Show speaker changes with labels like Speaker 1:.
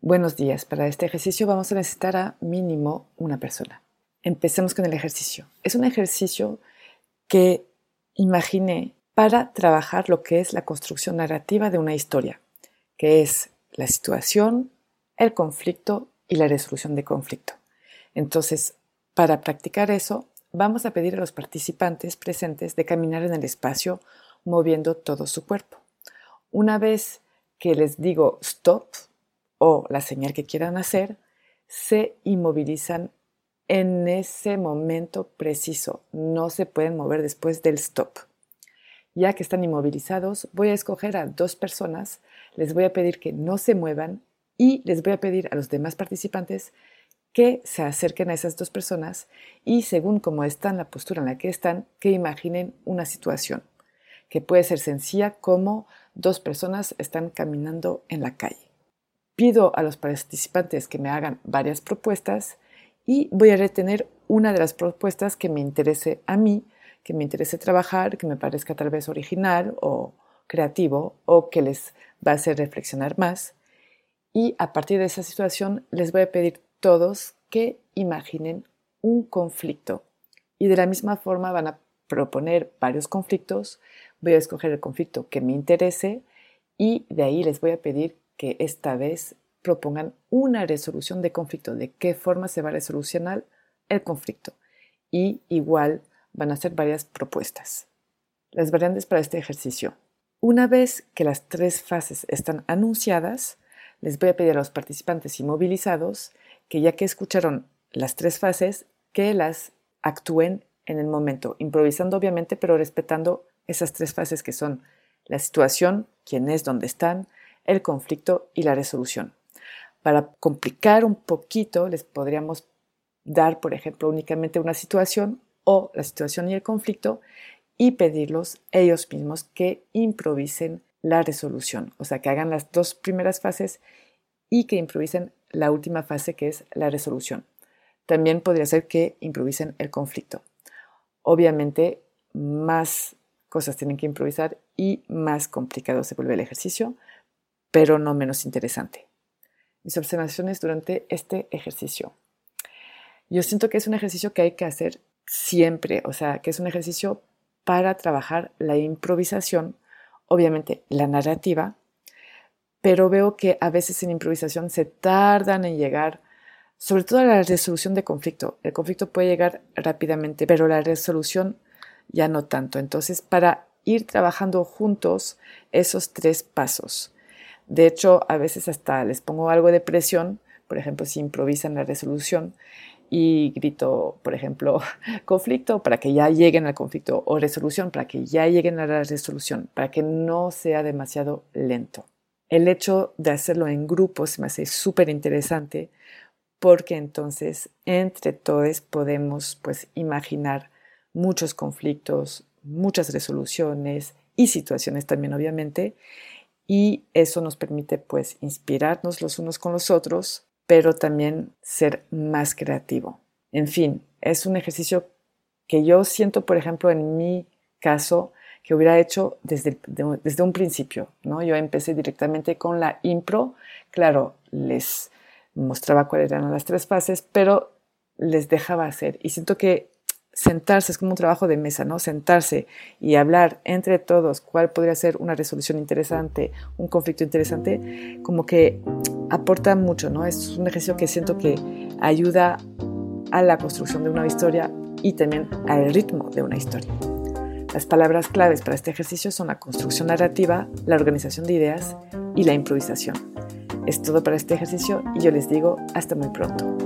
Speaker 1: Buenos días. Para este ejercicio vamos a necesitar a mínimo una persona. Empecemos con el ejercicio. Es un ejercicio que imaginé para trabajar lo que es la construcción narrativa de una historia, que es la situación, el conflicto y la resolución de conflicto. Entonces, para practicar eso, vamos a pedir a los participantes presentes de caminar en el espacio moviendo todo su cuerpo. Una vez que les digo stop o la señal que quieran hacer, se inmovilizan en ese momento preciso. No se pueden mover después del stop. Ya que están inmovilizados, voy a escoger a dos personas, les voy a pedir que no se muevan y les voy a pedir a los demás participantes que se acerquen a esas dos personas y según cómo están, la postura en la que están, que imaginen una situación, que puede ser sencilla como dos personas están caminando en la calle. Pido a los participantes que me hagan varias propuestas y voy a retener una de las propuestas que me interese a mí, que me interese trabajar, que me parezca tal vez original o creativo o que les va a hacer reflexionar más. Y a partir de esa situación les voy a pedir todos que imaginen un conflicto. Y de la misma forma van a proponer varios conflictos. Voy a escoger el conflicto que me interese y de ahí les voy a pedir que esta vez propongan una resolución de conflicto, de qué forma se va a resolucionar el conflicto. Y igual van a hacer varias propuestas. Las variantes para este ejercicio. Una vez que las tres fases están anunciadas, les voy a pedir a los participantes inmovilizados que ya que escucharon las tres fases, que las actúen en el momento, improvisando obviamente, pero respetando esas tres fases que son la situación, quién es, dónde están, el conflicto y la resolución. Para complicar un poquito, les podríamos dar, por ejemplo, únicamente una situación o la situación y el conflicto y pedirlos ellos mismos que improvisen la resolución, o sea, que hagan las dos primeras fases y que improvisen la última fase que es la resolución. También podría ser que improvisen el conflicto. Obviamente, más cosas tienen que improvisar y más complicado se vuelve el ejercicio, pero no menos interesante. Mis observaciones durante este ejercicio. Yo siento que es un ejercicio que hay que hacer siempre, o sea, que es un ejercicio para trabajar la improvisación, obviamente la narrativa, pero veo que a veces en improvisación se tardan en llegar, sobre todo a la resolución de conflicto. El conflicto puede llegar rápidamente, pero la resolución ya no tanto. Entonces, para ir trabajando juntos esos tres pasos. De hecho, a veces hasta les pongo algo de presión, por ejemplo, si improvisan la resolución y grito, por ejemplo, conflicto para que ya lleguen al conflicto o resolución para que ya lleguen a la resolución, para que no sea demasiado lento. El hecho de hacerlo en grupos me hace súper interesante porque entonces entre todos podemos pues imaginar muchos conflictos, muchas resoluciones y situaciones también obviamente y eso nos permite pues inspirarnos los unos con los otros, pero también ser más creativo. En fin, es un ejercicio que yo siento, por ejemplo, en mi caso, que hubiera hecho desde, desde un principio. ¿no? Yo empecé directamente con la impro, claro, les mostraba cuáles eran las tres fases, pero les dejaba hacer. Y siento que sentarse, es como un trabajo de mesa, ¿no? Sentarse y hablar entre todos cuál podría ser una resolución interesante, un conflicto interesante, como que aporta mucho, ¿no? Es un ejercicio que siento que ayuda a la construcción de una historia y también al ritmo de una historia. Las palabras claves para este ejercicio son la construcción narrativa, la organización de ideas y la improvisación. Es todo para este ejercicio y yo les digo hasta muy pronto.